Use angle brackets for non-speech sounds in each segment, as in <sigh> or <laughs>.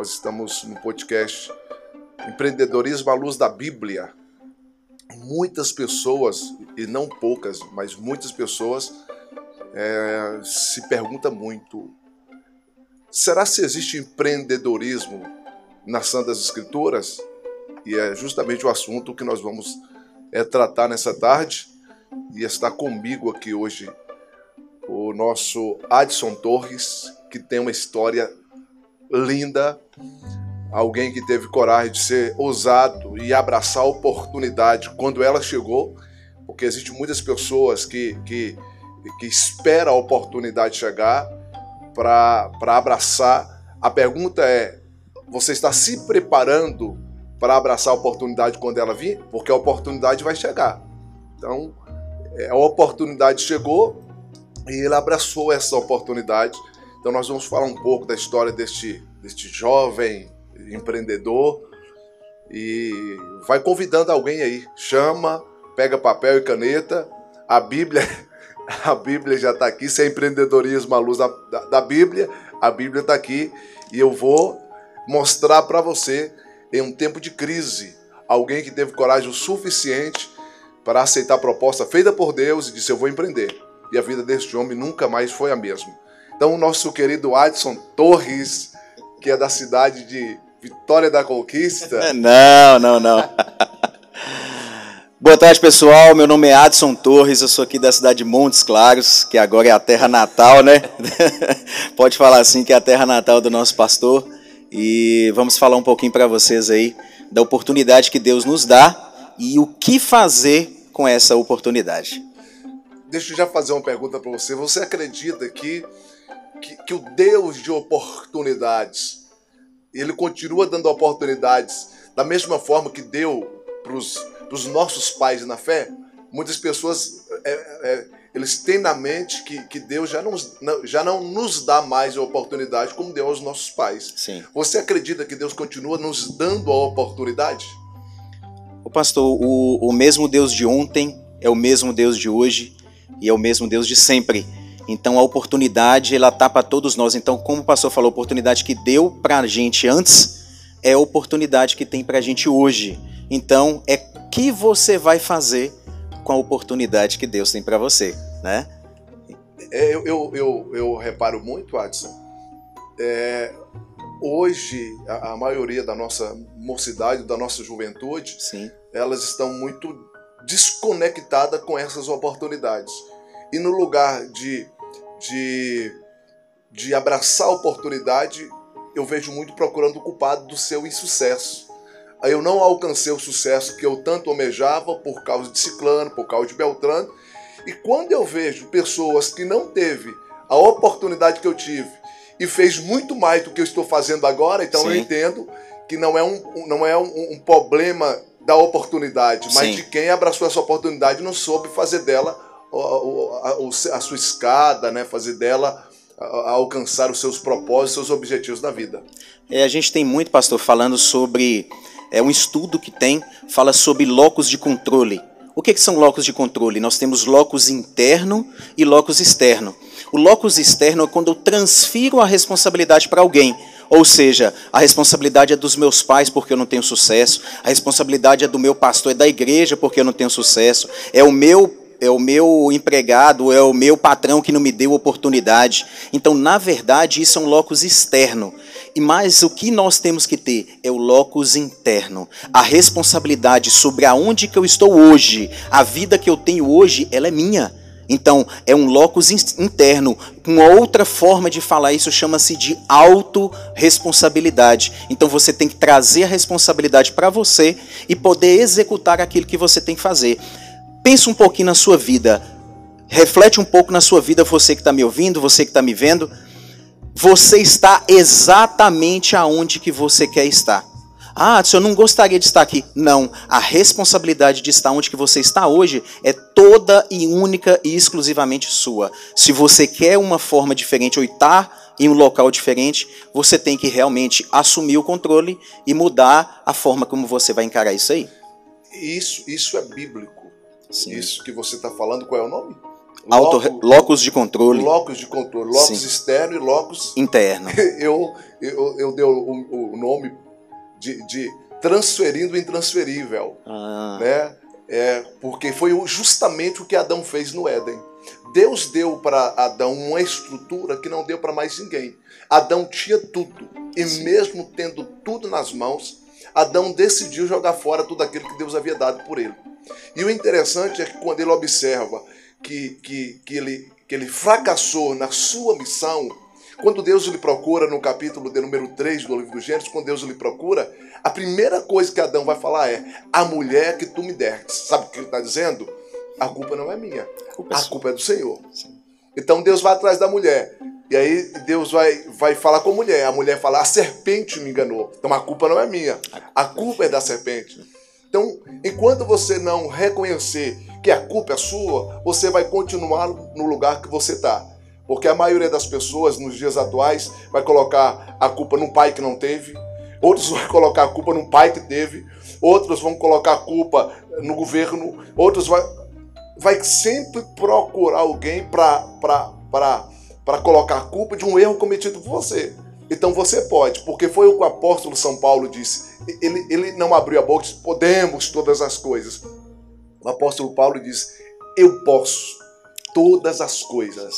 Nós estamos no podcast Empreendedorismo à Luz da Bíblia. Muitas pessoas, e não poucas, mas muitas pessoas é, se perguntam muito: será se existe empreendedorismo nas Santas Escrituras? E é justamente o assunto que nós vamos é, tratar nessa tarde. E está comigo aqui hoje o nosso Adson Torres, que tem uma história linda, alguém que teve coragem de ser ousado e abraçar a oportunidade quando ela chegou, porque existem muitas pessoas que, que, que esperam a oportunidade chegar para abraçar. A pergunta é: você está se preparando para abraçar a oportunidade quando ela vir? Porque a oportunidade vai chegar. Então, é, a oportunidade chegou e ele abraçou essa oportunidade então nós vamos falar um pouco da história deste, deste jovem empreendedor e vai convidando alguém aí. Chama, pega papel e caneta. A Bíblia, <laughs> a Bíblia já está aqui. Se é empreendedorismo à luz da, da, Bíblia, a Bíblia está aqui e eu vou mostrar para você em um tempo de crise alguém que teve coragem o suficiente para aceitar a proposta feita por Deus e disse eu vou empreender. E a vida deste homem nunca mais foi a mesma. Então, o nosso querido Adson Torres, que é da cidade de Vitória da Conquista. <laughs> Não, não, não. Boa tarde, pessoal. Meu nome é Adson Torres, eu sou aqui da cidade de Montes Claros, que agora é a terra natal, né? <laughs> Pode falar assim que é a terra natal do nosso pastor. E vamos falar um pouquinho para vocês aí da oportunidade que Deus nos dá e o que fazer com essa oportunidade. Deixa eu já fazer uma pergunta para você. Você acredita que que, que o Deus de oportunidades, ele continua dando oportunidades da mesma forma que deu para os nossos pais na fé. Muitas pessoas é, é, eles têm na mente que, que Deus já não, já não nos dá mais a oportunidade como deu aos nossos pais. Sim. Você acredita que Deus continua nos dando a oportunidade? O pastor, o, o mesmo Deus de ontem é o mesmo Deus de hoje e é o mesmo Deus de sempre. Então a oportunidade ela tá para todos nós. Então, como o pastor falou, a oportunidade que deu para a gente antes é a oportunidade que tem para a gente hoje. Então, é que você vai fazer com a oportunidade que Deus tem para você, né? É, eu, eu, eu, eu, reparo muito, Adson. É, hoje, a, a, maioria da nossa mocidade, da nossa juventude, Sim. elas estão muito desconectadas com essas oportunidades. E no lugar de de, de abraçar a oportunidade, eu vejo muito procurando o culpado do seu insucesso. Aí eu não alcancei o sucesso que eu tanto almejava por causa de Ciclano, por causa de Beltrano. E quando eu vejo pessoas que não teve a oportunidade que eu tive e fez muito mais do que eu estou fazendo agora, então Sim. eu entendo que não é um, não é um, um problema da oportunidade, mas Sim. de quem abraçou essa oportunidade e não soube fazer dela a, sua escada, né? fazer dela alcançar os seus propósitos, seus objetivos na vida. É, a gente tem muito, pastor, falando sobre é um estudo que tem, fala sobre locus de controle. O que, que são locus de controle? Nós temos locus interno e locus externo. O locus externo é quando eu transfiro a responsabilidade para alguém. Ou seja, a responsabilidade é dos meus pais porque eu não tenho sucesso, a responsabilidade é do meu pastor, é da igreja porque eu não tenho sucesso, é o meu é o meu empregado, é o meu patrão que não me deu oportunidade. Então, na verdade, isso é um locus externo. E mais o que nós temos que ter é o locus interno. A responsabilidade sobre aonde que eu estou hoje, a vida que eu tenho hoje, ela é minha. Então, é um locus interno. Uma outra forma de falar isso chama-se de autorresponsabilidade. Então, você tem que trazer a responsabilidade para você e poder executar aquilo que você tem que fazer. Pensa um pouquinho na sua vida. Reflete um pouco na sua vida, você que está me ouvindo, você que está me vendo. Você está exatamente aonde que você quer estar. Ah, eu não gostaria de estar aqui. Não, a responsabilidade de estar onde que você está hoje é toda e única e exclusivamente sua. Se você quer uma forma diferente ou estar em um local diferente, você tem que realmente assumir o controle e mudar a forma como você vai encarar isso aí. Isso, isso é bíblico. Sim. Isso que você está falando, qual é o nome? Auto, locus de controle locus de controle, locus Sim. externo e locus interno. <laughs> eu, eu, eu dei o, o nome de, de transferindo o intransferível, Ah, né? É, porque foi justamente o que Adão fez no Éden. Deus deu para Adão uma estrutura que não deu para mais ninguém. Adão tinha tudo, e Sim. mesmo tendo tudo nas mãos, Adão decidiu jogar fora tudo aquilo que Deus havia dado por ele. E o interessante é que quando ele observa que, que, que, ele, que ele fracassou na sua missão, quando Deus lhe procura, no capítulo de número 3 do livro do Gênesis, quando Deus lhe procura, a primeira coisa que Adão vai falar é: A mulher que tu me deste. Sabe o que ele está dizendo? A culpa não é minha, a culpa é a culpa é do Senhor. Sim. Então Deus vai atrás da mulher. E aí Deus vai, vai falar com a mulher. A mulher fala: A serpente me enganou. Então a culpa não é minha, a culpa é da serpente. Então, enquanto você não reconhecer que a culpa é sua, você vai continuar no lugar que você está. Porque a maioria das pessoas nos dias atuais vai colocar a culpa num pai que não teve, outros <laughs> vão colocar a culpa num pai que teve, outros vão colocar a culpa no governo, outros vai, vai sempre procurar alguém para colocar a culpa de um erro cometido por você. Então você pode, porque foi o que o apóstolo São Paulo disse. Ele, ele não abriu a boca e disse, podemos todas as coisas. O apóstolo Paulo diz, eu posso todas as coisas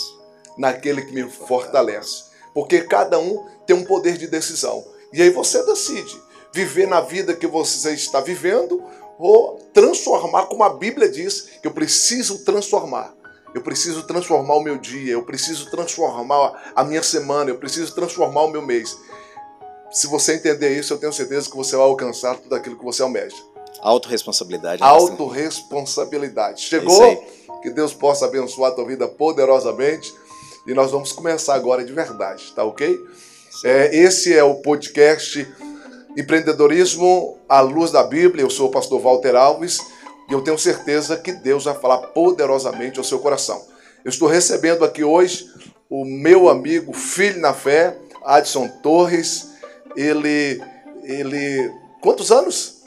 naquele que me fortalece. Porque cada um tem um poder de decisão. E aí você decide viver na vida que você está vivendo ou transformar, como a Bíblia diz, que eu preciso transformar. Eu preciso transformar o meu dia, eu preciso transformar a minha semana, eu preciso transformar o meu mês. Se você entender isso, eu tenho certeza que você vai alcançar tudo aquilo que você almeja. Autoresponsabilidade. né? Autoresponsabilidade. É Chegou? aí. Que Deus possa abençoar a tua vida poderosamente. E nós vamos começar agora de verdade, tá ok? É, esse é o podcast Empreendedorismo à Luz da Bíblia. Eu sou o pastor Walter Alves e eu tenho certeza que Deus vai falar poderosamente ao seu coração. Eu estou recebendo aqui hoje o meu amigo, filho na fé, Adson Torres. Ele. ele quantos anos?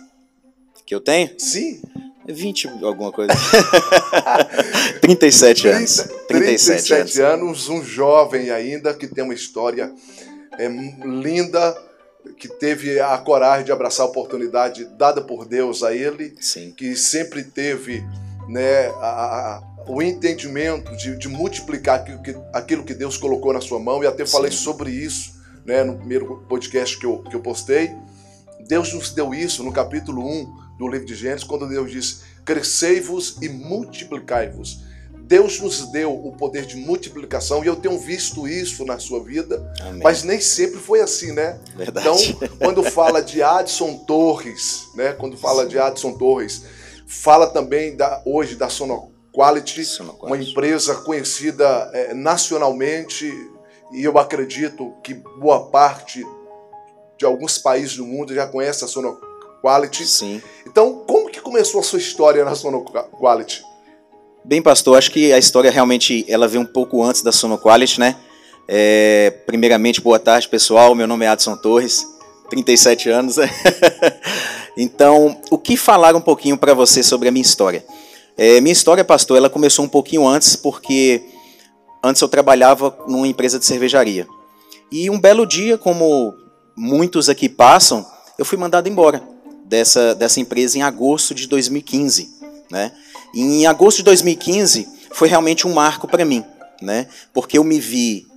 Que eu tenho? Sim, 20 alguma coisa. <laughs> 37 anos. 30, 37, 37 anos. anos, um jovem ainda que tem uma história é, linda, que teve a coragem de abraçar a oportunidade dada por Deus a ele, Sim. que sempre teve né, a- a- o entendimento de, de multiplicar aquilo que, aquilo que Deus colocou na sua mão, e até falei Sim. sobre isso né, no primeiro podcast que eu, que eu postei. Deus nos deu isso no capítulo 1 do livro de Gênesis, quando Deus diz: Crescei-vos e multiplicai-vos. Deus nos deu o poder de multiplicação e eu tenho visto isso na sua vida, Amém. mas nem sempre foi assim, né? Verdade. Então, quando fala de Adson Torres, né? Quando fala de Adson Torres, fala também da, hoje da Sonoquality, Sonoquality. uma empresa conhecida eh, nacionalmente e eu acredito que boa parte de alguns países do mundo já conhece a Sonoquality. Sim. Então, como que começou a sua história na Sonoquality? Bem, pastor, acho que a história realmente ela veio um pouco antes da Sonoquality, né? É, primeiramente, boa tarde, pessoal. Meu nome é Adson Torres, 37 anos. <laughs> então, o que falar um pouquinho para você sobre a minha história? É, minha história, pastor, ela começou um pouquinho antes, porque antes eu trabalhava numa empresa de cervejaria. E um belo dia, como muitos aqui passam, eu fui mandado embora dessa, dessa empresa em agosto de 2015, né? Em agosto de 2015 foi realmente um marco para mim, né? Porque eu me vi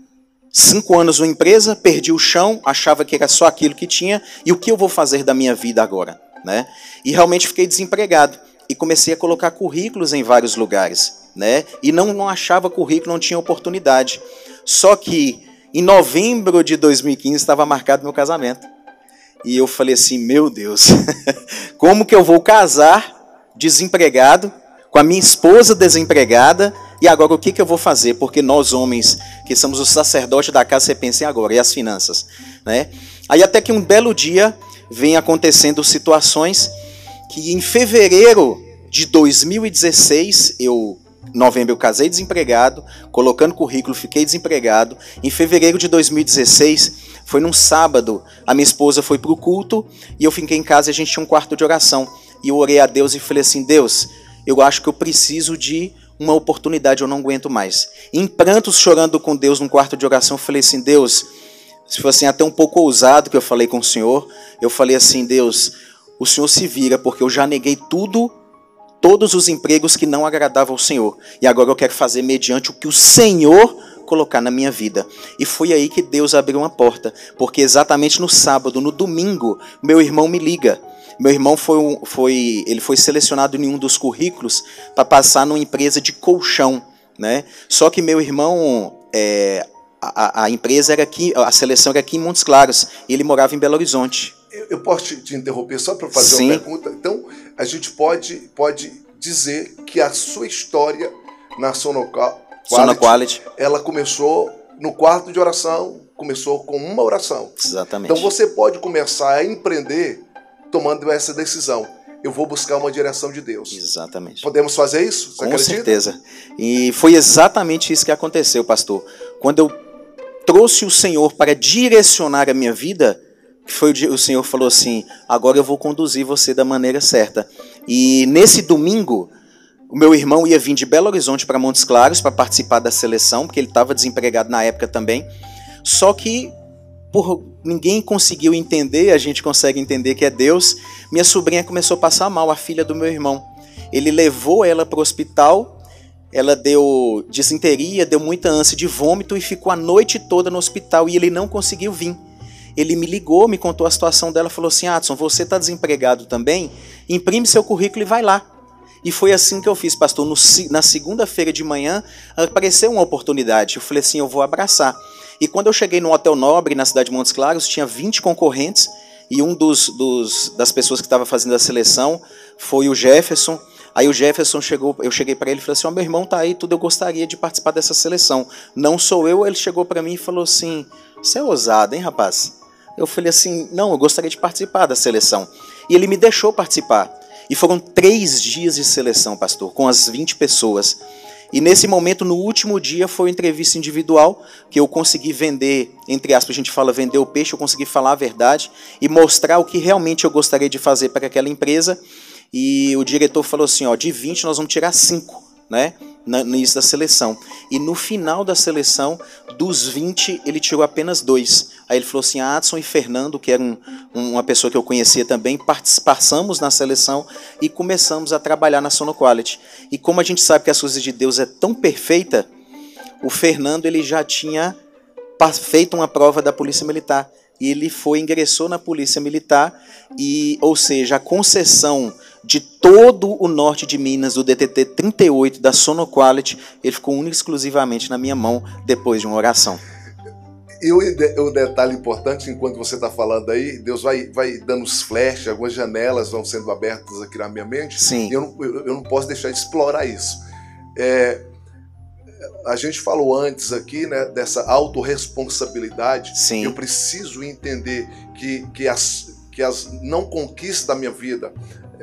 cinco anos numa empresa, perdi o chão, achava que era só aquilo que tinha e o que eu vou fazer da minha vida agora, né? E realmente fiquei desempregado e comecei a colocar currículos em vários lugares, né? E não, não achava currículo, não tinha oportunidade. Só que em novembro de 2015 estava marcado meu casamento. E eu falei assim, meu Deus, <laughs> como que eu vou casar desempregado com a minha esposa desempregada e agora o que, que eu vou fazer? Porque nós homens que somos os sacerdotes da casa, você pensa em agora, e as finanças, né? Aí até que um belo dia vem acontecendo situações que em fevereiro de 2016 eu novembro eu casei desempregado, colocando currículo, fiquei desempregado. Em fevereiro de 2016, foi num sábado, a minha esposa foi para o culto e eu fiquei em casa e a gente tinha um quarto de oração. E eu orei a Deus e falei assim: Deus, eu acho que eu preciso de uma oportunidade, eu não aguento mais. Em prantos, chorando com Deus num quarto de oração, eu falei assim: Deus, se fosse assim, até um pouco ousado que eu falei com o Senhor, eu falei assim: Deus, o Senhor se vira, porque eu já neguei tudo, todos os empregos que não agradavam ao Senhor. E agora eu quero fazer mediante o que o Senhor colocar na minha vida. E foi aí que Deus abriu uma porta, porque exatamente no sábado, no domingo, meu irmão me liga. Meu irmão foi, um, foi ele foi selecionado em um dos currículos para passar numa empresa de colchão, né? Só que meu irmão é, a, a, empresa era aqui, a seleção era aqui em Montes Claros, e ele morava em Belo Horizonte. Eu, eu posso te, te, interromper só para fazer Sim. uma pergunta? Então, a gente pode, pode dizer que a sua história na Sonocal Sona Quality. Ela começou no quarto de oração, começou com uma oração. Exatamente. Então você pode começar a empreender tomando essa decisão. Eu vou buscar uma direção de Deus. Exatamente. Podemos fazer isso? Você com acredita? certeza. E foi exatamente isso que aconteceu, pastor. Quando eu trouxe o Senhor para direcionar a minha vida, foi o Senhor falou assim: agora eu vou conduzir você da maneira certa. E nesse domingo o meu irmão ia vir de Belo Horizonte para Montes Claros para participar da seleção, porque ele estava desempregado na época também. Só que por ninguém conseguiu entender, a gente consegue entender que é Deus. Minha sobrinha começou a passar mal, a filha do meu irmão. Ele levou ela para o hospital, ela deu disenteria, deu muita ânsia de vômito e ficou a noite toda no hospital e ele não conseguiu vir. Ele me ligou, me contou a situação dela, falou assim: Adson, você está desempregado também? Imprime seu currículo e vai lá. E foi assim que eu fiz, pastor. No, na segunda-feira de manhã apareceu uma oportunidade. Eu falei assim: eu vou abraçar. E quando eu cheguei no Hotel Nobre, na cidade de Montes Claros, tinha 20 concorrentes. E um dos, dos das pessoas que estava fazendo a seleção foi o Jefferson. Aí o Jefferson chegou, eu cheguei para ele e falei assim: oh, meu irmão tá aí, tudo eu gostaria de participar dessa seleção. Não sou eu. Ele chegou para mim e falou assim: você é ousado, hein, rapaz? Eu falei assim: não, eu gostaria de participar da seleção. E ele me deixou participar. E foram três dias de seleção, pastor, com as 20 pessoas. E nesse momento, no último dia, foi uma entrevista individual que eu consegui vender, entre aspas, a gente fala vender o peixe, eu consegui falar a verdade e mostrar o que realmente eu gostaria de fazer para aquela empresa. E o diretor falou assim: ó, de 20 nós vamos tirar 5 né, no início da seleção. E no final da seleção, dos 20, ele tirou apenas dois. Aí ele falou assim: Adson e Fernando, que era um, uma pessoa que eu conhecia também, passamos na seleção e começamos a trabalhar na Sono Quality. E como a gente sabe que as coisas de Deus é tão perfeita, o Fernando ele já tinha feito uma prova da Polícia Militar. E ele foi, ingressou na Polícia Militar, e, ou seja, a concessão de todo o norte de Minas, do DTT 38 da Sonoquality, ele ficou único exclusivamente na minha mão depois de uma oração. E o, detalhe importante, enquanto você está falando aí, Deus vai, vai dando os flashes, algumas janelas vão sendo abertas aqui na minha mente. Sim. E eu não, eu não posso deixar de explorar isso. É, a gente falou antes aqui né, dessa autorresponsabilidade. Sim. Eu preciso entender que, que, as, que as não conquistas da minha vida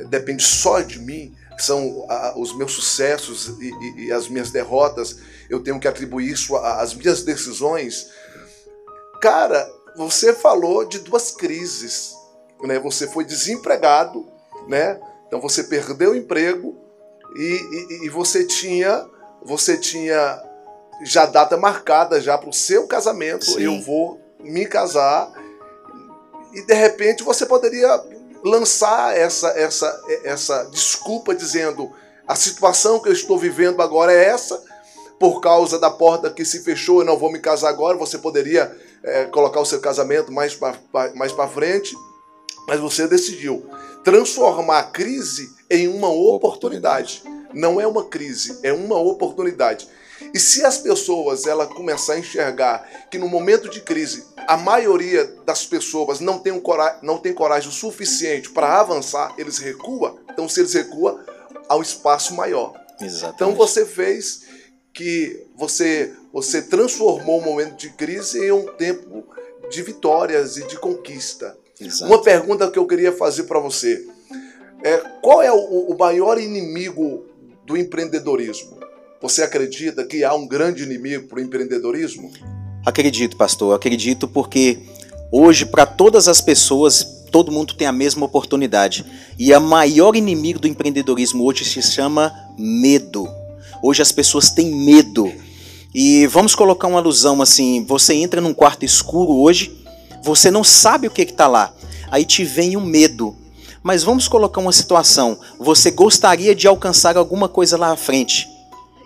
depende só de mim, são os meus sucessos e, e, e, as minhas derrotas, eu tenho que atribuir isso às minhas decisões. Cara, você falou de duas crises, né? Você foi desempregado, né? Então você perdeu o emprego e, e você tinha, você tinha já data marcada já para o seu casamento. Sim. Eu vou me casar e de repente você poderia lançar essa, essa, essa desculpa dizendo a situação que eu estou vivendo agora é essa, por causa da porta que se fechou, eu não vou me casar agora. Você poderia é, colocar o seu casamento mais para mais frente, mas você decidiu transformar a crise em uma oportunidade. Não é uma crise, é uma oportunidade. E se as pessoas ela começar a enxergar que no momento de crise a maioria das pessoas não tem, um coragem, não tem coragem o suficiente para avançar, eles recuam. Então, se eles recuam, há um espaço maior. Exatamente. Então, você fez que você, você transformou o momento de crise em um tempo de vitórias e de conquista. Exato. Uma pergunta que eu queria fazer para você é qual é o, o maior inimigo do empreendedorismo? Você acredita que há um grande inimigo para o empreendedorismo? Acredito, pastor, acredito porque hoje, para todas as pessoas, todo mundo tem a mesma oportunidade. E a maior inimigo do empreendedorismo hoje se chama medo. Hoje as pessoas têm medo. E vamos colocar uma alusão assim: você entra num quarto escuro hoje, você não sabe o que está lá. Aí te vem o um medo. Mas vamos colocar uma situação: você gostaria de alcançar alguma coisa lá à frente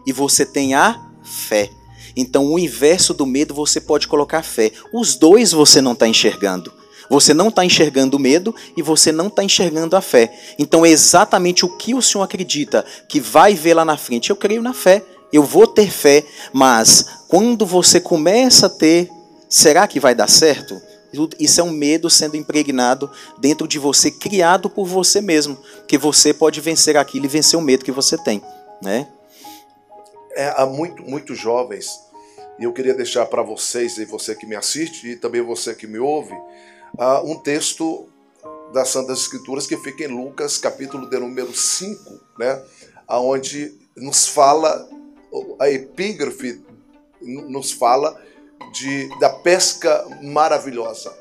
e você tem a fé. Então, o inverso do medo você pode colocar fé. Os dois você não está enxergando. Você não está enxergando o medo e você não está enxergando a fé. Então, é exatamente o que o Senhor acredita que vai ver lá na frente. Eu creio na fé, eu vou ter fé, mas quando você começa a ter, será que vai dar certo? Isso é um medo sendo impregnado dentro de você, criado por você mesmo, que você pode vencer aquilo e vencer o medo que você tem, né? É, há muito, muitos jovens, e eu queria deixar para vocês, e você que me assiste, e também você que me ouve, uh, um texto das Santas Escrituras que fica em Lucas, capítulo de número 5, né? onde nos fala, a epígrafe nos fala de, da pesca maravilhosa.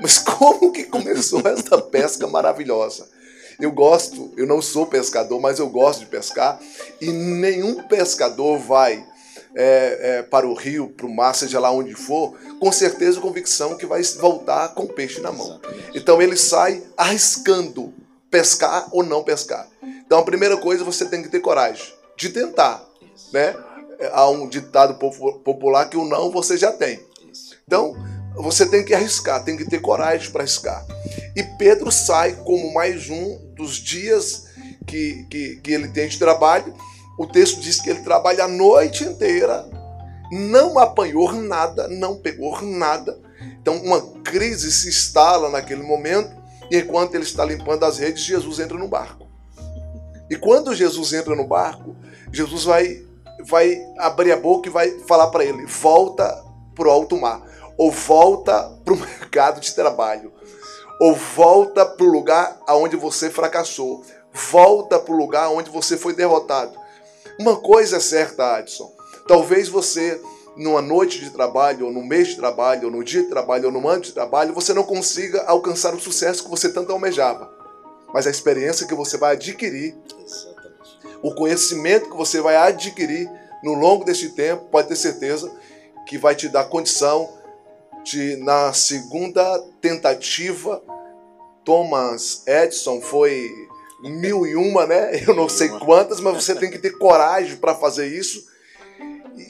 Mas como que começou essa pesca maravilhosa? Eu gosto, eu não sou pescador, mas eu gosto de pescar e nenhum pescador vai é, é, para o rio, para o mar, seja lá onde for, com certeza convicção que vai voltar com peixe na mão. Então ele sai arriscando pescar ou não pescar. Então a primeira coisa você tem que ter coragem de tentar, né? Há um ditado popular que o não você já tem. Então você tem que arriscar, tem que ter coragem para arriscar. E Pedro sai como mais um dos dias que, que, que ele tem de trabalho o texto diz que ele trabalha a noite inteira, não apanhou nada, não pegou nada. Então, uma crise se instala naquele momento, e enquanto ele está limpando as redes, Jesus entra no barco. E quando Jesus entra no barco, Jesus vai, vai abrir a boca e vai falar para ele: volta para o alto mar, ou volta para o <laughs> mercado de trabalho, ou volta para o lugar aonde você fracassou, volta para o lugar onde você foi derrotado. Uma coisa é certa, Adson. Talvez você, numa noite de trabalho, ou no mês de trabalho, ou no dia de trabalho, ou no ano de trabalho, você não consiga alcançar o sucesso que você tanto almejava. Mas a experiência que você vai adquirir, o conhecimento que você vai adquirir no longo deste tempo, pode ter certeza que vai te dar condição de, na segunda tentativa, Thomas Edison foi mil e uma, né? Eu não sei quantas, mas você tem que ter coragem para fazer isso.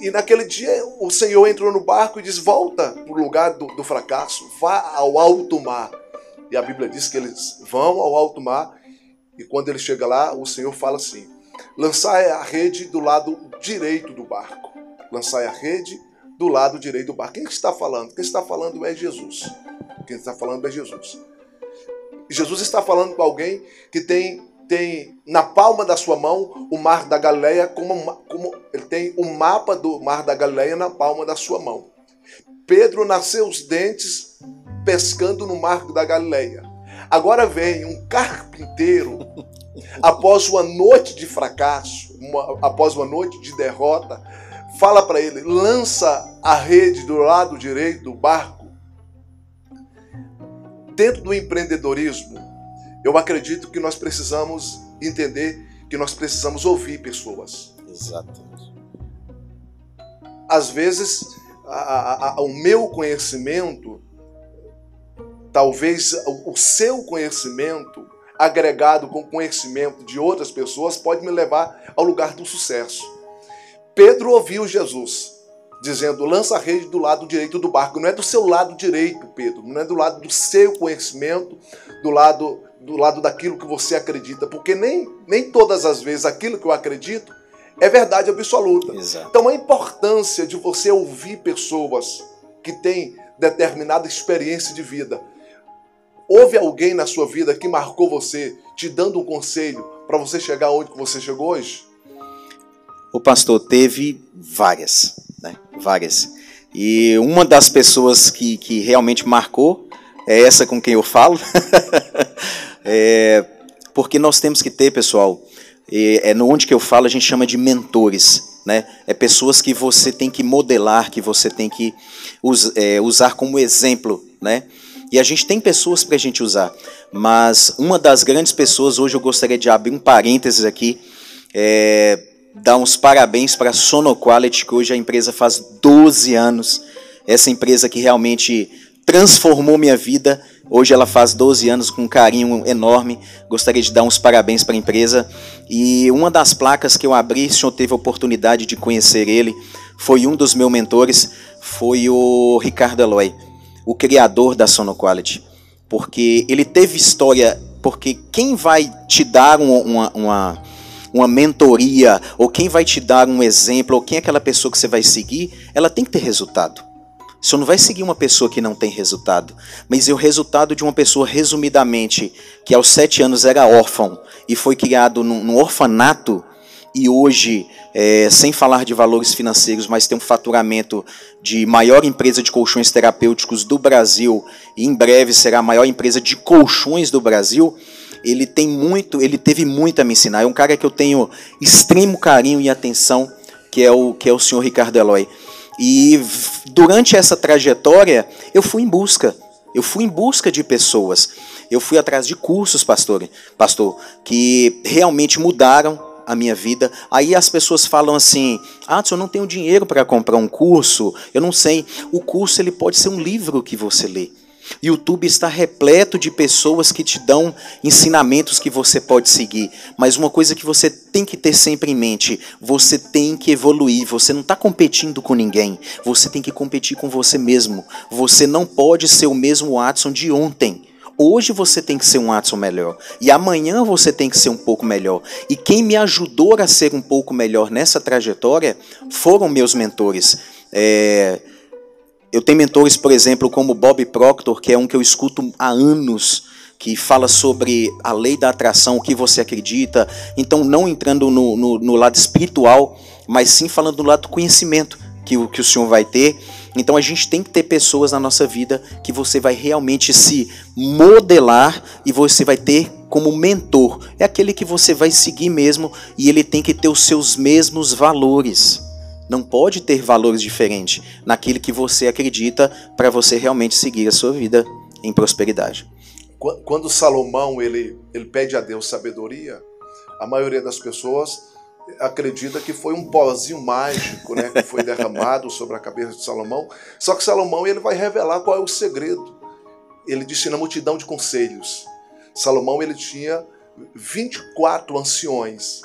E naquele dia o Senhor entrou no barco e diz: Volta para o lugar do, do, fracasso, vá ao alto mar. E a Bíblia diz que eles vão ao alto mar. E quando ele chega lá, o Senhor fala assim: Lançai a rede do lado direito do barco. Lançai a rede do lado direito do barco. Quem está falando? Quem está falando é Jesus. Quem está falando é Jesus. Jesus está falando com alguém que tem, tem na palma da sua mão o mar da Galileia, como, como ele tem o mapa do mar da Galileia na palma da sua mão. Pedro nasceu os dentes pescando no mar da Galileia. Agora vem um carpinteiro, após uma noite de fracasso, uma, após uma noite de derrota, fala para ele: lança a rede do lado direito do barco dentro do empreendedorismo, eu acredito que nós precisamos entender que nós precisamos ouvir pessoas. Exatamente. Às vezes, a, a, a, o meu conhecimento, talvez o, o seu conhecimento, agregado com o conhecimento de outras pessoas, pode me levar ao lugar do sucesso. Pedro ouviu Jesus dizendo: lança a rede do lado direito do barco. Não é do seu lado direito, Pedro. Não é do lado do seu conhecimento, do lado do lado daquilo que você acredita, porque nem, nem todas as vezes aquilo que eu acredito é verdade absoluta. Exato. Então a importância de você ouvir pessoas que têm determinada experiência de vida. Houve alguém na sua vida que marcou você, te dando um conselho para você chegar onde você chegou hoje? O pastor teve várias né? várias. E uma das pessoas que, que realmente marcou é essa com quem eu falo, <laughs> é, porque nós temos que ter, pessoal, é, é no onde que eu falo a gente chama de mentores, né? É pessoas que você tem que modelar, que você tem que us, é, usar como exemplo, né? E a gente tem pessoas para a gente usar, mas uma das grandes pessoas, hoje eu gostaria de abrir um parênteses aqui, é, dar uns parabéns para a Sonoquality, que hoje a empresa faz 12 anos. Essa empresa que realmente transformou minha vida. Hoje ela faz 12 anos com um carinho enorme. Gostaria de dar uns parabéns para a empresa. E uma das placas que eu abri, o senhor teve a oportunidade de conhecer ele, foi um dos meus mentores, foi o Ricardo Eloy, o criador da Sonoquality. Porque ele teve história, porque quem vai te dar uma, uma, uma mentoria, ou quem vai te dar um exemplo, ou quem é aquela pessoa que você vai seguir, ela tem que ter resultado. Você não vai seguir uma pessoa que não tem resultado. Mas o resultado de uma pessoa, resumidamente, que aos sete anos era órfão e foi criado num, num orfanato e hoje, é, sem falar de valores financeiros, mas tem um faturamento de maior empresa de colchões terapêuticos do Brasil e em breve será a maior empresa de colchões do Brasil. Ele tem muito, ele teve muito a me ensinar. É um cara que eu tenho extremo carinho e atenção, que é o que é o senhor Ricardo Eloy. E durante essa trajetória, eu fui em busca. Eu fui em busca de pessoas. Eu fui atrás de cursos, pastor, pastor, que realmente mudaram a minha vida. Aí as pessoas falam assim: "Ah, eu não tenho dinheiro para comprar um curso". Eu não sei. O curso ele pode ser um livro que você lê. YouTube está repleto de pessoas que te dão ensinamentos que você pode seguir. Mas uma coisa que você tem que ter sempre em mente: você tem que evoluir. Você não está competindo com ninguém. Você tem que competir com você mesmo. Você não pode ser o mesmo Watson de ontem. Hoje você tem que ser um Watson melhor. E amanhã você tem que ser um pouco melhor. E quem me ajudou a ser um pouco melhor nessa trajetória foram meus mentores. É, eu tenho mentores, por exemplo, como Bob Proctor, que é um que eu escuto há anos, que fala sobre a lei da atração, o que você acredita. Então, não entrando no, no, no lado espiritual, mas sim falando do lado do conhecimento que, que o senhor vai ter. Então, a gente tem que ter pessoas na nossa vida que você vai realmente se modelar e você vai ter como mentor. É aquele que você vai seguir mesmo e ele tem que ter os seus mesmos valores. Não pode ter valores diferentes naquilo que você acredita para você realmente seguir a sua vida em prosperidade. Quando Salomão ele, ele pede a Deus sabedoria, a maioria das pessoas acredita que foi um pozinho mágico, né, que foi derramado sobre a cabeça de Salomão. Só que Salomão ele vai revelar qual é o segredo. Ele disse na multidão de conselhos. Salomão ele tinha 24 anciões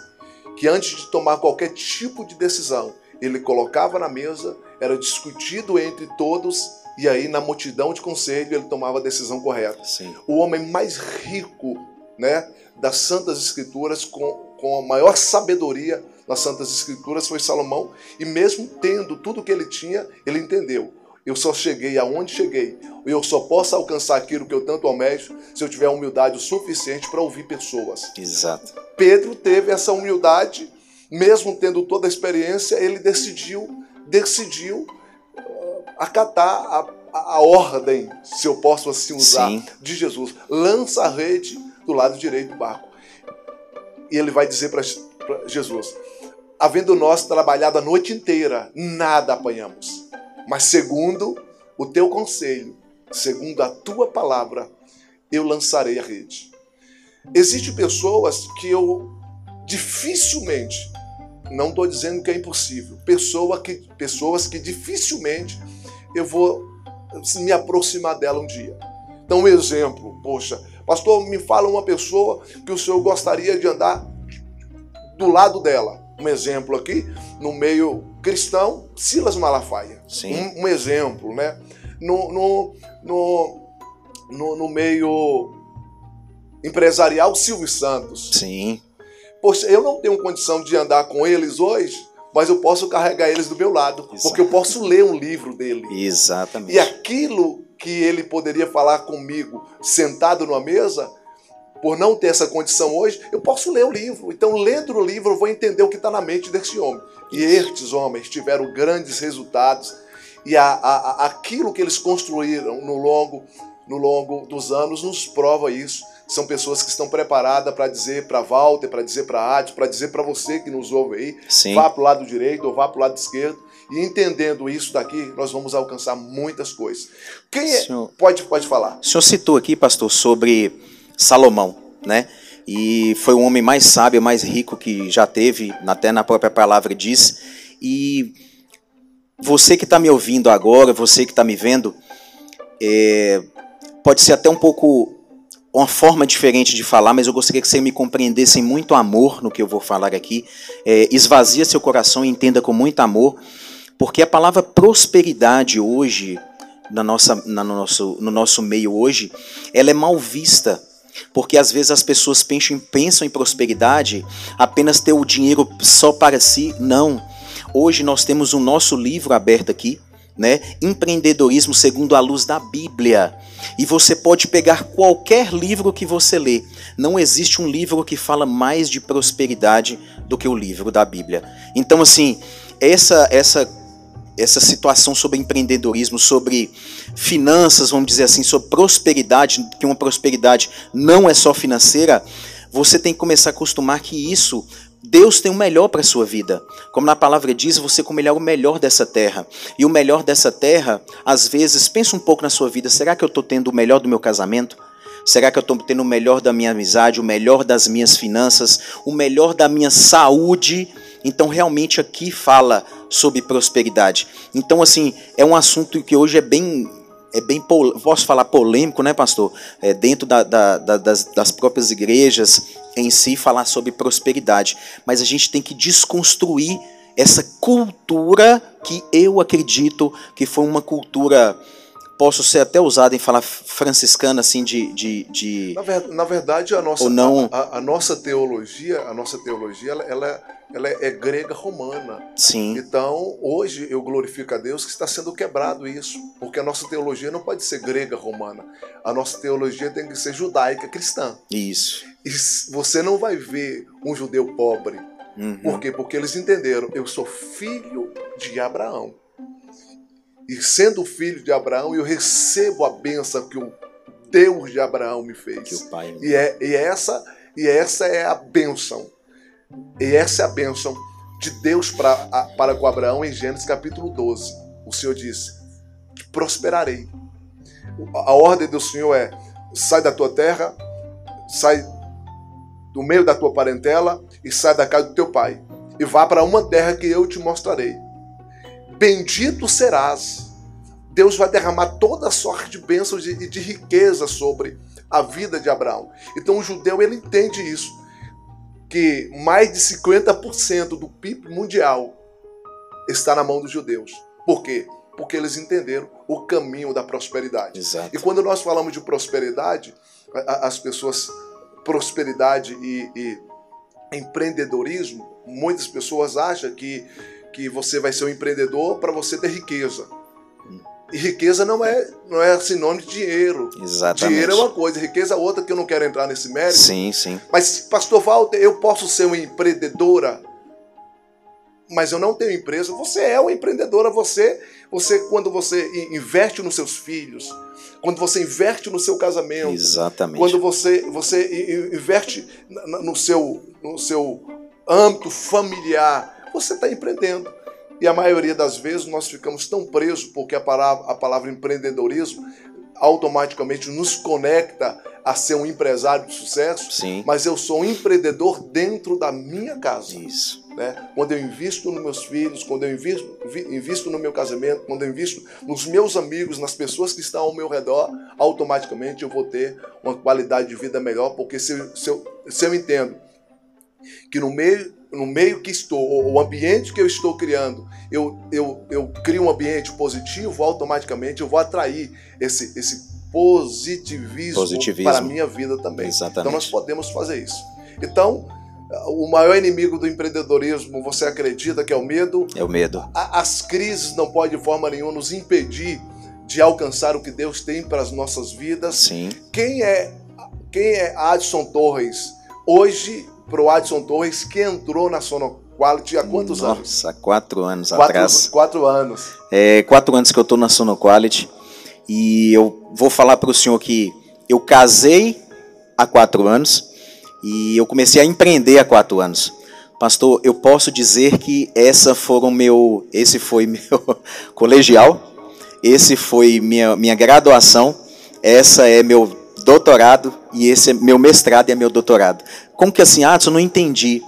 que antes de tomar qualquer tipo de decisão, ele colocava na mesa, era discutido entre todos e aí na multidão de conselho ele tomava a decisão correta. Sim. O homem mais rico, né, das Santas Escrituras com com a maior sabedoria das Santas Escrituras foi Salomão e mesmo tendo tudo que ele tinha, ele entendeu. Eu só cheguei aonde cheguei. Eu só posso alcançar aquilo que eu tanto almejo se eu tiver humildade o suficiente para ouvir pessoas. Exato. Pedro teve essa humildade mesmo tendo toda a experiência, ele decidiu, decidiu uh, acatar a, a, a, ordem, se eu posso assim usar, Sim. de Jesus. Lança a rede do lado direito do barco. E ele vai dizer para Jesus: havendo nós trabalhado a noite inteira, nada apanhamos. Mas segundo o teu conselho, segundo a tua palavra, eu lançarei a rede. Existem pessoas que eu dificilmente não estou dizendo que é impossível. Pessoa que, pessoas que dificilmente eu vou me aproximar dela um dia. Então, um exemplo, poxa, pastor, me fala uma pessoa que o senhor gostaria de andar do lado dela. Um exemplo aqui, no meio cristão, Silas Malafaia. Sim. Um, um exemplo, né? No, no, no, no, no meio empresarial, Silvio Santos. Sim. Poxa, eu não tenho condição de andar com eles hoje, mas eu posso carregar eles do meu lado, Exatamente. porque eu posso ler um livro dele. Exatamente. E aquilo que ele poderia falar comigo sentado numa mesa, por não ter essa condição hoje, eu posso ler o livro. Então, lendo o livro, eu vou entender o que está na mente desse homem. E estes homens tiveram grandes resultados. E a, a, a, aquilo que eles construíram no longo, no longo dos anos nos prova isso são pessoas que estão preparadas para dizer para Walter, para dizer para a Adi, para dizer para você que nos ouve aí, Sim. vá para o lado direito ou vá para o lado esquerdo. E entendendo isso daqui, nós vamos alcançar muitas coisas. Quem é? Senhor, pode, pode falar. O senhor citou aqui, pastor, sobre Salomão, né? e foi o homem mais sábio, mais rico que já teve, até na própria palavra diz. E você que está me ouvindo agora, você que está me vendo, é, pode ser até um pouco uma forma diferente de falar, mas eu gostaria que você me compreendesse muito amor no que eu vou falar aqui. É, esvazia seu coração e entenda com muito amor, porque a palavra prosperidade hoje, na nossa, na, no, nosso, no nosso meio hoje, ela é mal vista. Porque às vezes as pessoas pensam, pensam em prosperidade apenas ter o dinheiro só para si. Não. Hoje nós temos o nosso livro aberto aqui, né? Empreendedorismo segundo a luz da Bíblia. E você pode pegar qualquer livro que você lê. Não existe um livro que fala mais de prosperidade do que o livro da Bíblia. Então, assim, essa essa essa situação sobre empreendedorismo, sobre finanças, vamos dizer assim, sobre prosperidade, que uma prosperidade não é só financeira, você tem que começar a acostumar que isso Deus tem o melhor para a sua vida. Como na palavra diz, você comerá o melhor dessa terra. E o melhor dessa terra, às vezes, pensa um pouco na sua vida: será que eu estou tendo o melhor do meu casamento? Será que eu estou tendo o melhor da minha amizade, o melhor das minhas finanças, o melhor da minha saúde? Então, realmente aqui fala sobre prosperidade. Então, assim, é um assunto que hoje é bem é bem, posso falar polêmico, né, pastor? É, dentro da, da, da, das, das próprias igrejas em si, falar sobre prosperidade. Mas a gente tem que desconstruir essa cultura que eu acredito que foi uma cultura posso ser até usado em falar franciscana assim de, de, de... Na, ver, na, verdade a nossa não... a, a, nossa teologia a nossa teologia ela, ela, ela é grega romana. Sim. Então hoje eu glorifico a Deus que está sendo quebrado isso porque a nossa teologia não pode ser grega romana. A nossa teologia tem que ser judaica cristã. Isso. E você não vai ver um judeu pobre. Uhum. por quê? Porque eles entenderam eu sou filho de Abraão e sendo filho de Abraão, eu recebo a benção que o Deus de Abraão me fez. Que o pai me e, é, e, essa, e essa é a benção. E essa é a benção de Deus pra, a, para com Abraão em Gênesis capítulo 12. O Senhor disse: prosperarei. A ordem do Senhor é: sai da tua terra, sai do meio da tua parentela e sai da casa do teu pai. E vá para uma terra que eu te mostrarei bendito serás. Deus vai derramar toda sorte de bênçãos e de, de riqueza sobre a vida de Abraão. Então o judeu ele entende isso, que mais de 50% do PIB mundial está na mão dos judeus. Por quê? Porque eles entenderam o caminho da prosperidade. Exato. E quando nós falamos de prosperidade, as pessoas prosperidade e, e empreendedorismo, muitas pessoas acham que que você vai ser um empreendedor para você ter riqueza. E riqueza não é, não é sinônimo de dinheiro. Exatamente. Dinheiro é uma coisa, riqueza é outra que eu não quero entrar nesse mérito. Sim, sim. Mas, pastor Walter, eu posso ser uma empreendedora, mas eu não tenho empresa. Você é uma empreendedora, você, você quando você investe nos seus filhos, quando você investe no seu casamento, Exatamente. quando você, você investe no seu, no seu âmbito familiar, você está empreendendo. E a maioria das vezes nós ficamos tão presos porque a palavra, a palavra empreendedorismo automaticamente nos conecta a ser um empresário de sucesso. Sim. Mas eu sou um empreendedor dentro da minha casa. Isso. Né? Quando eu invisto nos meus filhos, quando eu invisto, invisto no meu casamento, quando eu invisto nos meus amigos, nas pessoas que estão ao meu redor, automaticamente eu vou ter uma qualidade de vida melhor, porque se, se, eu, se eu entendo que no meio no meio que estou, o ambiente que eu estou criando, eu, eu, eu crio um ambiente positivo, automaticamente eu vou atrair esse, esse positivismo, positivismo. para a minha vida também. Exatamente. Então nós podemos fazer isso. Então, o maior inimigo do empreendedorismo, você acredita que é o medo? É o medo. As crises não podem de forma nenhuma nos impedir de alcançar o que Deus tem para as nossas vidas. Sim. Quem é quem é Adson Torres? Hoje para o Adson Torres, que entrou na Sonoquality há quantos Nossa, anos? Nossa, quatro anos quatro, atrás. Quatro anos. É, quatro anos que eu estou na Sonoquality. E eu vou falar para o senhor que eu casei há quatro anos e eu comecei a empreender há quatro anos. Pastor, eu posso dizer que essa foram meu, esse foi <laughs> meu colegial, esse foi minha, minha graduação, essa é meu doutorado e esse é meu mestrado e é meu doutorado. Como que assim, Adson, não entendi,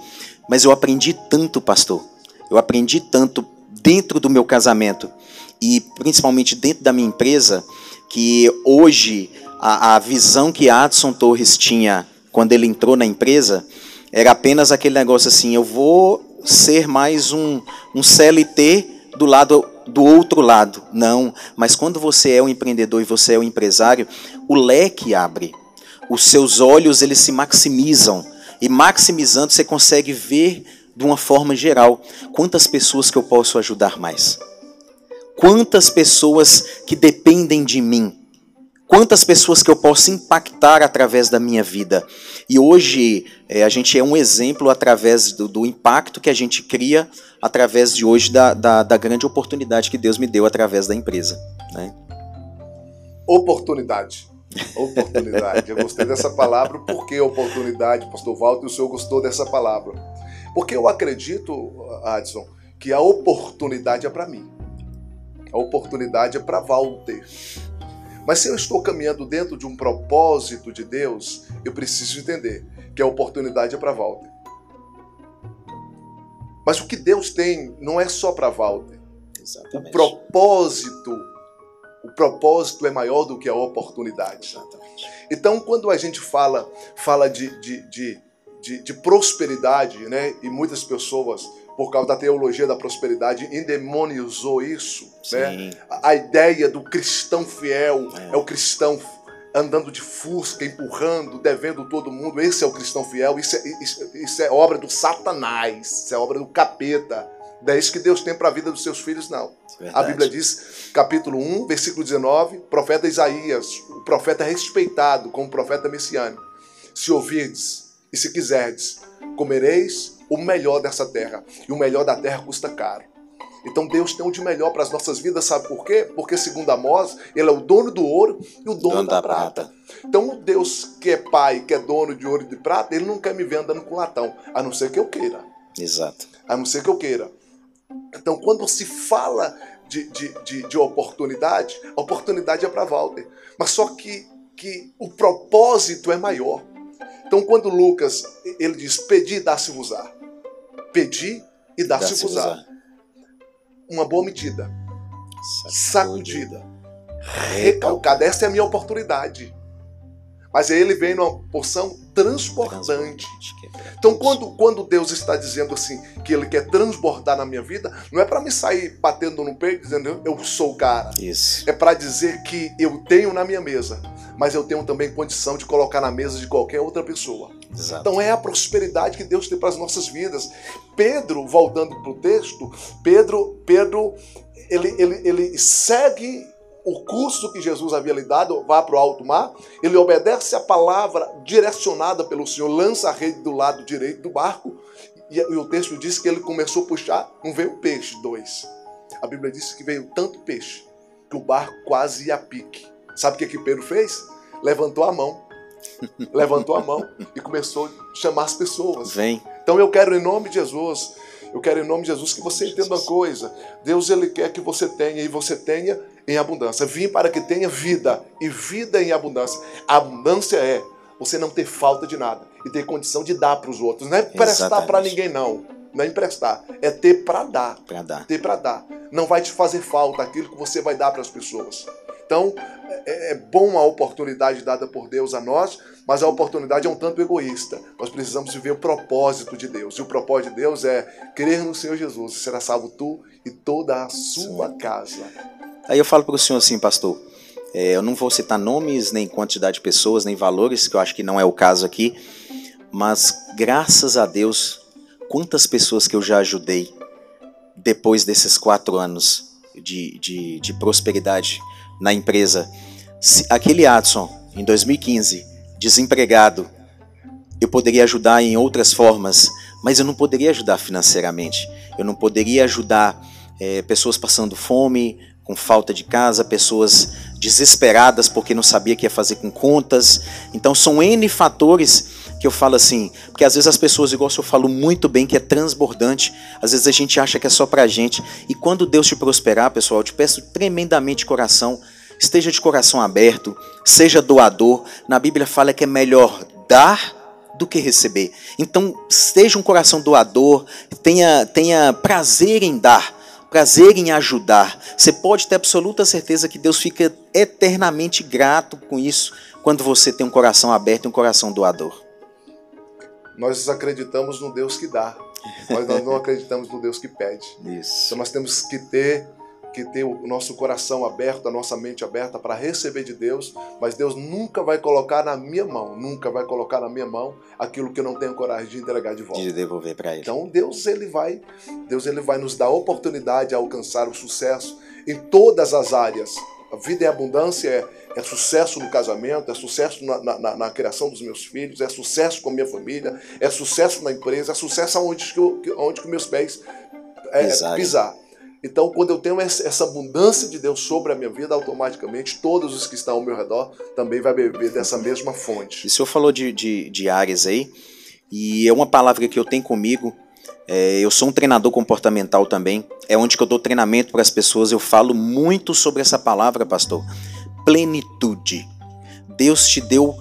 mas eu aprendi tanto, pastor. Eu aprendi tanto dentro do meu casamento e principalmente dentro da minha empresa, que hoje a, a visão que Adson Torres tinha quando ele entrou na empresa era apenas aquele negócio assim: eu vou ser mais um, um CLT do lado do outro lado. Não, mas quando você é um empreendedor e você é um empresário, o leque abre. Os seus olhos eles se maximizam e maximizando você consegue ver de uma forma geral quantas pessoas que eu posso ajudar mais. Quantas pessoas que dependem de mim? Quantas pessoas que eu posso impactar através da minha vida? E hoje é, a gente é um exemplo através do, do, impacto que a gente cria através de hoje da, da, da, grande oportunidade que Deus me deu através da empresa. Né? Oportunidade. Oportunidade. Eu gostei dessa palavra. Por que oportunidade, Pastor Walter? O senhor gostou dessa palavra? Porque eu acredito, Adson, que a oportunidade é para mim. A oportunidade é para Walter. Mas se eu estou caminhando dentro de um propósito de Deus, eu preciso entender que a oportunidade é para Walter. Mas o que Deus tem não é só para Walter. Exatamente. O propósito, o propósito é maior do que a oportunidade. Exatamente. Então, quando a gente fala, fala de, de, de, de, de prosperidade, né, e muitas pessoas por causa da teologia da prosperidade, endemonizou isso. Né? A, a, ideia do cristão fiel é. é o cristão andando de fusca, empurrando, devendo todo mundo. Esse é o cristão fiel. Isso é, isso, isso é obra do Satanás, isso é obra do capeta. Não é isso que Deus tem para a vida dos seus filhos, não. Verdade. A Bíblia diz, capítulo 1, versículo 19, profeta Isaías, o profeta respeitado como profeta messiânico. Se ouvirdes e se quiserdes, comereis o melhor dessa terra. E o melhor da terra custa caro. Então Deus tem o de melhor para as nossas vidas, sabe por quê? Porque segundo Amós, ele é o dono do ouro e o dono, dono da, da prata. prata. Então o Deus que é pai, que é dono de ouro e de prata, ele não quer me ver andando com latão, a não ser que eu queira. Exato. A não ser que eu queira. Então quando se fala de, de, de, de oportunidade, a oportunidade é para Walter. Mas só que, que o propósito é maior. Então quando Lucas, ele diz, pedi e dá-se-vos-á. Pedi e dá-se-vos-á. Uma boa medida. Sacudida. Recalcada. Essa é a minha oportunidade. Mas aí ele vem numa porção transbordante. Então, quando, quando Deus está dizendo assim, que Ele quer transbordar na minha vida, não é para me sair batendo no peito dizendo eu sou o cara. Isso. É para dizer que eu tenho na minha mesa, mas eu tenho também condição de colocar na mesa de qualquer outra pessoa. Exato. Então é a prosperidade que Deus tem para as nossas vidas. Pedro, voltando para o texto, Pedro, Pedro ele, ele, ele segue o curso que Jesus havia lhe dado, vá para o alto mar, ele obedece a palavra direcionada pelo Senhor, lança a rede do lado direito do barco, e, e o texto diz que ele começou a puxar, não veio peixe, dois. A Bíblia diz que veio tanto peixe, que o barco quase ia a pique. Sabe o que, que Pedro fez? Levantou a mão <laughs> levantou a mão e começou a chamar as pessoas. Vem. Então eu quero, em nome de Jesus, eu quero, em nome de Jesus, que você entenda uma coisa. Deus, Ele quer que você tenha e você tenha em abundância. Vim para que tenha vida e vida em abundância. A abundância é você não ter falta de nada e ter condição de dar para os outros. Não é prestar para ninguém, não. Não é emprestar, é ter para dar. Para dar. Ter para dar. Não vai te fazer falta aquilo que você vai dar para as pessoas. Então, é, é bom a oportunidade dada por Deus a nós, mas a oportunidade é um tanto egoísta. Nós precisamos viver o propósito de Deus. E o propósito de Deus é crer no Senhor Jesus e será salvo tu e toda a sua Sim. casa. Aí eu falo para o senhor assim, pastor. É, eu não vou citar nomes, nem quantidade de pessoas, nem valores, que eu acho que não é o caso aqui. Mas graças a Deus, quantas pessoas que eu já ajudei depois desses quatro anos de, de, de prosperidade na empresa. Se aquele Adson, em 2015, desempregado, eu poderia ajudar em outras formas, mas eu não poderia ajudar financeiramente. Eu não poderia ajudar é, pessoas passando fome, com falta de casa, pessoas desesperadas porque não sabia o que ia fazer com contas. Então são N fatores que eu falo assim, porque às vezes as pessoas, igual eu falo muito bem, que é transbordante, às vezes a gente acha que é só pra gente. E quando Deus te prosperar, pessoal, eu te peço tremendamente coração, esteja de coração aberto, seja doador. Na Bíblia fala que é melhor dar do que receber. Então, seja um coração doador, tenha, tenha prazer em dar, prazer em ajudar. Você pode ter absoluta certeza que Deus fica eternamente grato com isso quando você tem um coração aberto e um coração doador. Nós acreditamos no Deus que dá, mas nós não acreditamos no Deus que pede. Isso. Então nós temos que ter que ter o nosso coração aberto, a nossa mente aberta para receber de Deus, mas Deus nunca vai colocar na minha mão, nunca vai colocar na minha mão aquilo que eu não tenho coragem de entregar de volta. De devolver para ele. Então Deus ele vai, Deus ele vai nos dar oportunidade de alcançar o sucesso em todas as áreas. A vida em abundância é, é sucesso no casamento, é sucesso na, na, na, criação dos meus filhos, é sucesso com a minha família, é sucesso na empresa, é sucesso aonde que, eu, onde que meus pés é, pisar. Então, quando eu tenho essa abundância de Deus sobre a minha vida, automaticamente todos os que estão ao meu redor também vai beber dessa mesma fonte. O senhor falou de, de, de áreas aí, e é uma palavra que eu tenho comigo. É, eu sou um treinador comportamental também. É onde que eu dou treinamento para as pessoas. Eu falo muito sobre essa palavra, pastor. Plenitude. Deus te deu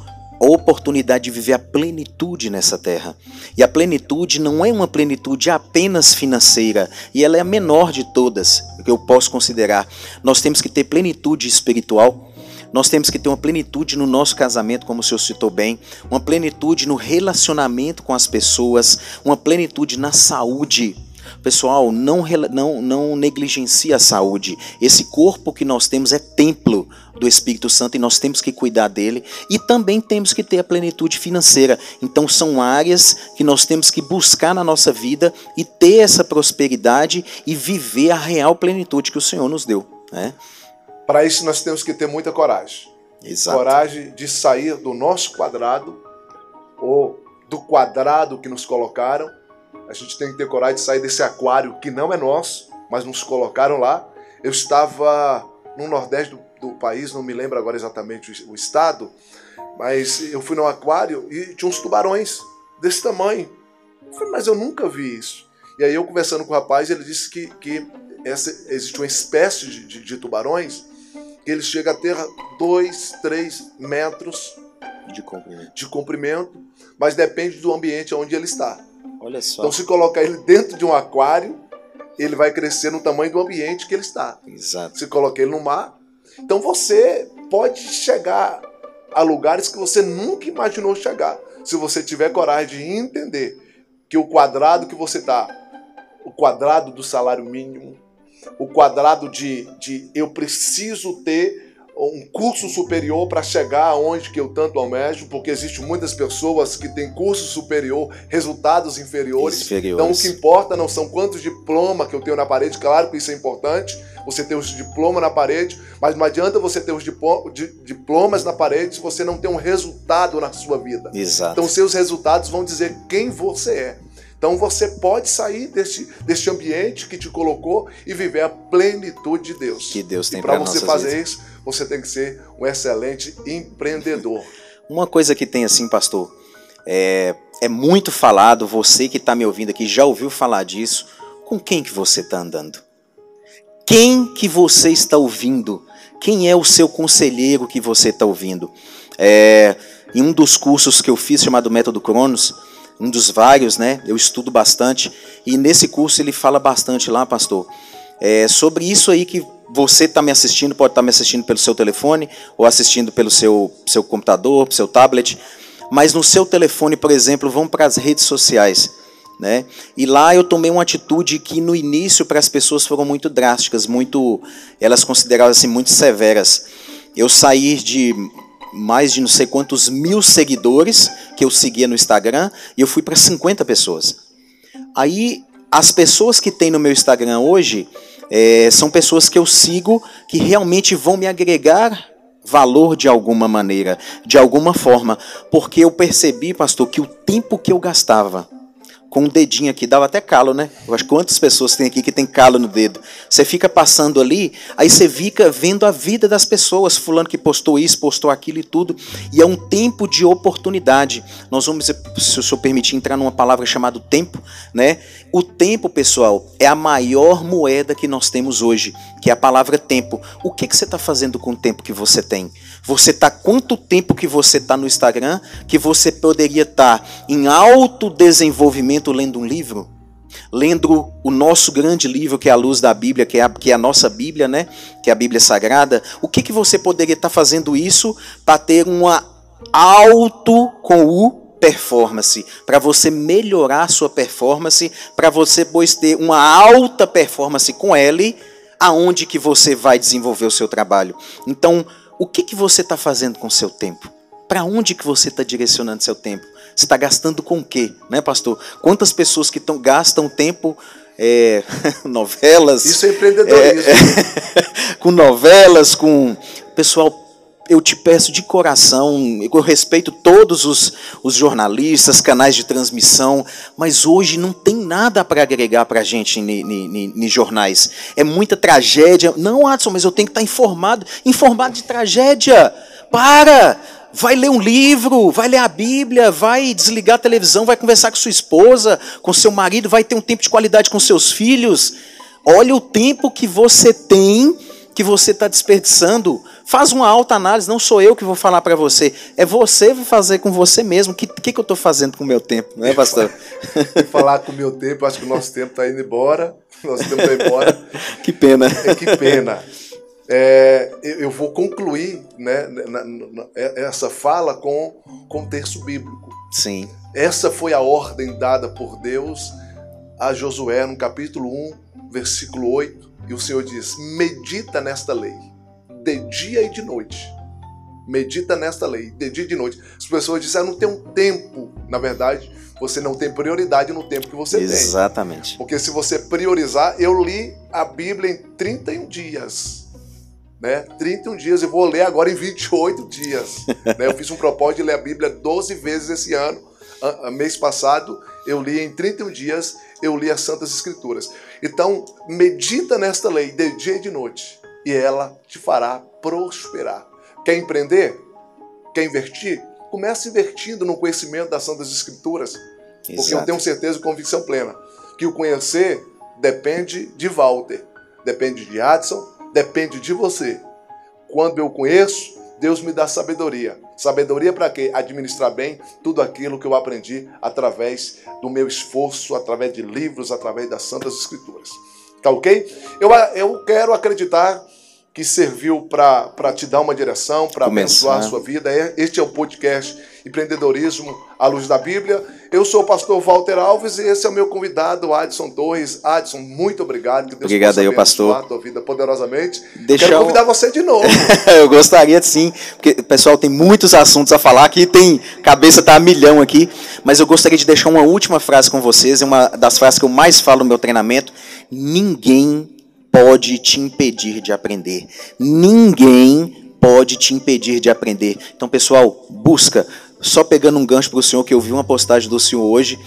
oportunidade de viver a plenitude nessa terra. E a plenitude não é uma plenitude apenas financeira, e ela é a menor de todas que eu posso considerar. Nós temos que ter plenitude espiritual. Nós temos que ter uma plenitude no nosso casamento, como o senhor citou bem, uma plenitude no relacionamento com as pessoas, uma plenitude na saúde. Pessoal, não, não, não negligencie a saúde. Esse corpo que nós temos é templo do Espírito Santo e nós temos que cuidar dele e também temos que ter a plenitude financeira. Então são áreas que nós temos que buscar na nossa vida e ter essa prosperidade e viver a real plenitude que o Senhor nos deu. Né? Para isso nós temos que ter muita coragem. Exato. Coragem de sair do nosso quadrado ou do quadrado que nos colocaram. A gente tem que ter coragem de sair desse aquário que não é nosso, mas nos colocaram lá. Eu estava no Nordeste do do país, não me lembro agora exatamente o estado, mas eu fui no aquário e tinha uns tubarões desse tamanho. Eu falei, mas eu nunca vi isso. E aí eu conversando com o rapaz, ele disse que, que essa, existe uma espécie de, de, de tubarões que eles chegam a ter 2, 3 metros de comprimento. de comprimento, mas depende do ambiente onde ele está. Olha só. Então se colocar ele dentro de um aquário, ele vai crescer no tamanho do ambiente que ele está. Exato. Se colocar ele no mar, então você pode chegar a lugares que você nunca imaginou chegar, se você tiver coragem de entender que o quadrado que você está, o quadrado do salário mínimo, o quadrado de, de eu preciso ter um curso superior para chegar aonde que eu tanto almejo, porque existem muitas pessoas que têm curso superior, resultados inferiores. inferiores. Então o que importa não são quantos diplomas que eu tenho na parede, claro que isso é importante, você tem os diplomas na parede, mas não adianta você ter os diplomas na parede se você não tem um resultado na sua vida. Exato. Então seus resultados vão dizer quem você é. Então você pode sair deste, deste ambiente que te colocou e viver a plenitude de Deus. Que Deus tem para você fazer vidas. isso, você tem que ser um excelente empreendedor. Uma coisa que tem assim, pastor, é, é muito falado, você que está me ouvindo aqui já ouviu falar disso, com quem que você está andando? Quem que você está ouvindo? Quem é o seu conselheiro que você está ouvindo? É, em um dos cursos que eu fiz chamado Método Cronos, um dos vários, né? Eu estudo bastante e nesse curso ele fala bastante lá, pastor, é, sobre isso aí que você está me assistindo, pode estar tá me assistindo pelo seu telefone ou assistindo pelo seu, seu computador, seu tablet, mas no seu telefone, por exemplo, vão para as redes sociais. Né? E lá eu tomei uma atitude que no início para as pessoas foram muito drásticas, muito, elas consideravam assim muito severas. Eu saí de mais de não sei quantos mil seguidores que eu seguia no Instagram e eu fui para 50 pessoas. Aí, as pessoas que tem no meu Instagram hoje é, são pessoas que eu sigo que realmente vão me agregar valor de alguma maneira, de alguma forma, porque eu percebi, pastor, que o tempo que eu gastava com um dedinho aqui, dava até calo, né? Eu acho quantas pessoas tem aqui que tem calo no dedo. Você fica passando ali, aí você fica vendo a vida das pessoas, fulano que postou isso, postou aquilo e tudo, e é um tempo de oportunidade. Nós vamos, se o senhor permitir, entrar numa palavra chamada tempo, né? O tempo, pessoal, é a maior moeda que nós temos hoje, que é a palavra tempo. O que, que você está fazendo com o tempo que você tem? Você está quanto tempo que você está no Instagram que você poderia estar tá em alto desenvolvimento lendo um livro? Lendo o nosso grande livro, que é a luz da Bíblia, que é a, que é a nossa Bíblia, né? Que é a Bíblia Sagrada. O que, que você poderia estar tá fazendo isso para ter uma alto com o performance, para você melhorar sua performance, para você pois ter uma alta performance com ele, aonde que você vai desenvolver o seu trabalho. Então, o que, que você está fazendo com o seu tempo? Para onde que você está direcionando seu tempo? Você está gastando com o quê, né, pastor? Quantas pessoas que tão, gastam tempo é, <laughs> novelas? Isso é empreendedorismo. É, <laughs> com novelas, com pessoal eu te peço de coração, eu respeito todos os, os jornalistas, canais de transmissão, mas hoje não tem nada para agregar para a gente em jornais. É muita tragédia. Não, Adson, mas eu tenho que estar tá informado. Informado de tragédia. Para! Vai ler um livro, vai ler a Bíblia, vai desligar a televisão, vai conversar com sua esposa, com seu marido, vai ter um tempo de qualidade com seus filhos. Olha o tempo que você tem, que você está desperdiçando Faz uma alta análise, não sou eu que vou falar para você, é você fazer com você mesmo. O que, que, que, eu estou fazendo com o meu tempo, não é, pastor? <laughs> falar com o meu tempo, acho que o nosso tempo está indo embora. Nosso tempo está embora. <laughs> que pena. É, que pena. É, eu vou concluir né, na, na, é, essa fala com contexto bíblico. Sim. Essa foi a ordem dada por Deus a Josué no capítulo 1, versículo 8. E o Senhor diz: Medita nesta lei de dia e de noite. Medita nesta lei, de dia e de noite. As pessoas dizem, ah, não tem um tempo. Na verdade, você não tem prioridade no tempo que você Exatamente. tem. Exatamente. Porque se você priorizar, eu li a Bíblia em 31 dias. Né? 31 dias, eu vou ler agora em 28 dias. <laughs> né? Eu fiz um propósito de ler a Bíblia 12 vezes esse ano. Mês passado, eu li em 31 dias, eu li as Santas Escrituras. Então, medita nesta lei de dia e de noite e ela te fará prosperar. Quer empreender? Quer investir? Comece investindo no conhecimento das Santas Escrituras. Exato. Porque eu tenho certeza e convicção plena que o conhecer depende de Walter, depende de Adson, depende de você. Quando eu conheço, Deus me dá sabedoria. Sabedoria para quê? Administrar bem tudo aquilo que eu aprendi através do meu esforço, através de livros, através das Santas Escrituras. Tá ok? Eu, eu quero acreditar que serviu para te dar uma direção, para abençoar a sua vida. É, este é o podcast Empreendedorismo à Luz da Bíblia. Eu sou o pastor Walter Alves e esse é o meu convidado, Adson Torres. Adson, muito obrigado. Que Deus obrigado aí, pastor. a tua vida poderosamente. Deixa Quero convidar você de novo. <laughs> eu gostaria sim, porque pessoal tem muitos assuntos a falar aqui, tem cabeça tá a milhão aqui, mas eu gostaria de deixar uma última frase com vocês, é uma das frases que eu mais falo no meu treinamento. Ninguém pode te impedir de aprender. Ninguém pode te impedir de aprender. Então, pessoal, busca. Só pegando um gancho para o senhor, que eu vi uma postagem do senhor hoje.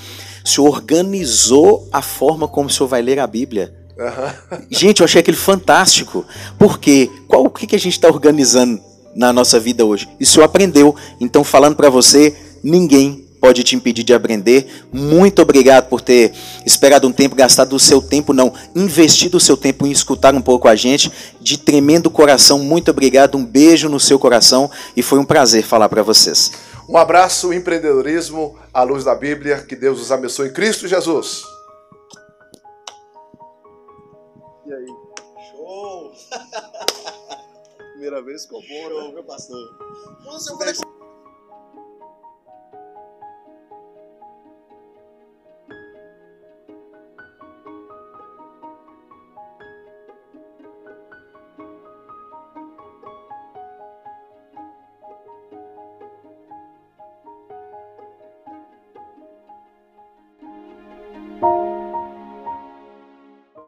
O senhor organizou a forma como o senhor vai ler a Bíblia. Uhum. Gente, eu achei aquele fantástico. Por quê? Qual o que, que a gente está organizando na nossa vida hoje? E o senhor aprendeu. Então, falando para você, ninguém pode te impedir de aprender. Muito obrigado por ter esperado um tempo, gastado o seu tempo, não, investido o seu tempo em escutar um pouco a gente. De tremendo coração, muito obrigado. Um beijo no seu coração e foi um prazer falar para vocês. Um abraço, empreendedorismo à luz da Bíblia. Que Deus os abençoe em Cristo Jesus. E aí? Show! <laughs> Primeira vez ficou bom, né? Show, meu pastor? Nossa, eu